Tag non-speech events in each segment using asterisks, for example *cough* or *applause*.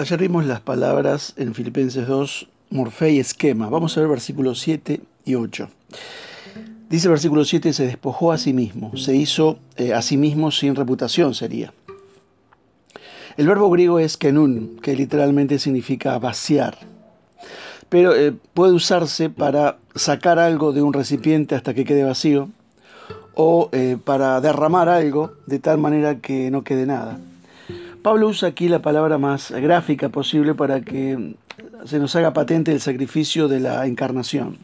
Ayer vimos las palabras en Filipenses 2, morfe y esquema. Vamos a ver versículos 7 y 8. Dice versículo 7, se despojó a sí mismo, se hizo eh, a sí mismo sin reputación sería. El verbo griego es kenun, que literalmente significa vaciar, pero eh, puede usarse para sacar algo de un recipiente hasta que quede vacío o eh, para derramar algo de tal manera que no quede nada. Pablo usa aquí la palabra más gráfica posible para que se nos haga patente el sacrificio de la encarnación.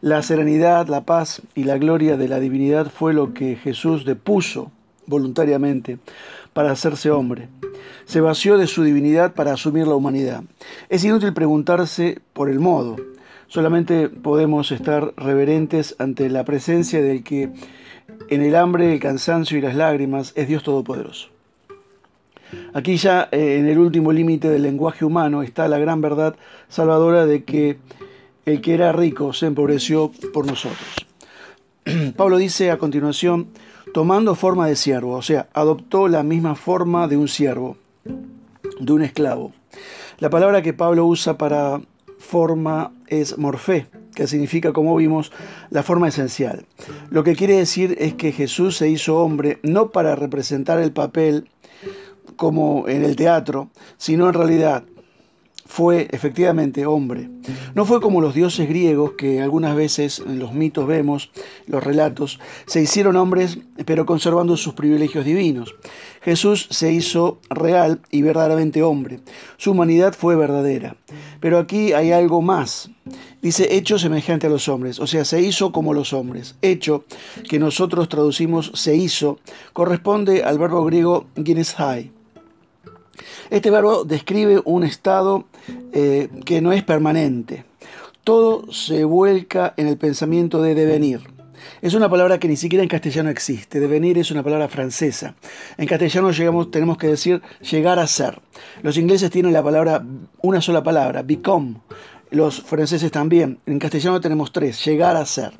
La serenidad, la paz y la gloria de la divinidad fue lo que Jesús depuso voluntariamente para hacerse hombre. Se vació de su divinidad para asumir la humanidad. Es inútil preguntarse por el modo. Solamente podemos estar reverentes ante la presencia del que en el hambre, el cansancio y las lágrimas es Dios Todopoderoso. Aquí ya eh, en el último límite del lenguaje humano está la gran verdad salvadora de que el que era rico se empobreció por nosotros. *clears throat* Pablo dice a continuación, tomando forma de siervo, o sea, adoptó la misma forma de un siervo, de un esclavo. La palabra que Pablo usa para forma es morfé, que significa, como vimos, la forma esencial. Lo que quiere decir es que Jesús se hizo hombre no para representar el papel como en el teatro, sino en realidad fue efectivamente hombre. No fue como los dioses griegos que algunas veces en los mitos vemos, los relatos, se hicieron hombres pero conservando sus privilegios divinos. Jesús se hizo real y verdaderamente hombre. Su humanidad fue verdadera. Pero aquí hay algo más. Dice hecho semejante a los hombres, o sea, se hizo como los hombres. Hecho, que nosotros traducimos se hizo, corresponde al verbo griego ginesthai este verbo describe un estado eh, que no es permanente. Todo se vuelca en el pensamiento de devenir. Es una palabra que ni siquiera en castellano existe. Devenir es una palabra francesa. En castellano llegamos, tenemos que decir llegar a ser. Los ingleses tienen la palabra, una sola palabra, become. Los franceses también. En castellano tenemos tres, llegar a ser.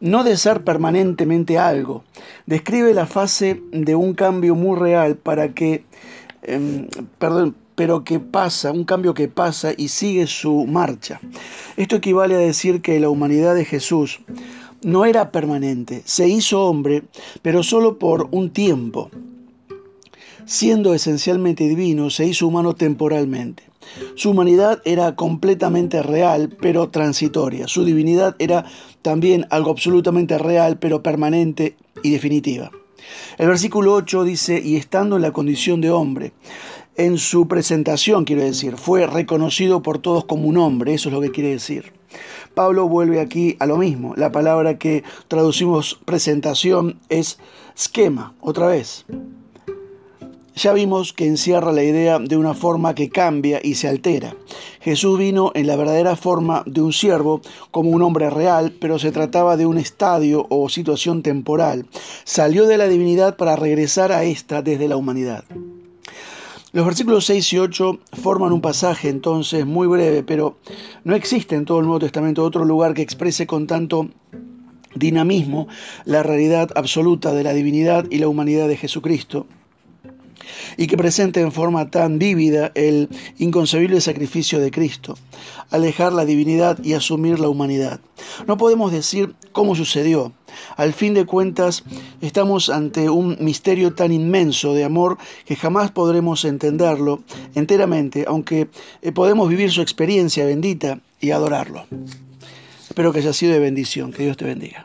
No de ser permanentemente algo. Describe la fase de un cambio muy real para que Em, perdón, pero que pasa, un cambio que pasa y sigue su marcha. Esto equivale a decir que la humanidad de Jesús no era permanente, se hizo hombre, pero solo por un tiempo. Siendo esencialmente divino, se hizo humano temporalmente. Su humanidad era completamente real, pero transitoria. Su divinidad era también algo absolutamente real, pero permanente y definitiva. El versículo 8 dice, y estando en la condición de hombre, en su presentación, quiero decir, fue reconocido por todos como un hombre, eso es lo que quiere decir. Pablo vuelve aquí a lo mismo, la palabra que traducimos presentación es esquema, otra vez. Ya vimos que encierra la idea de una forma que cambia y se altera. Jesús vino en la verdadera forma de un siervo, como un hombre real, pero se trataba de un estadio o situación temporal. Salió de la divinidad para regresar a esta desde la humanidad. Los versículos 6 y 8 forman un pasaje entonces muy breve, pero no existe en todo el Nuevo Testamento otro lugar que exprese con tanto dinamismo la realidad absoluta de la divinidad y la humanidad de Jesucristo y que presente en forma tan vívida el inconcebible sacrificio de Cristo, alejar la divinidad y asumir la humanidad. No podemos decir cómo sucedió. Al fin de cuentas, estamos ante un misterio tan inmenso de amor que jamás podremos entenderlo enteramente, aunque eh, podemos vivir su experiencia bendita y adorarlo. Espero que haya sido de bendición. Que Dios te bendiga.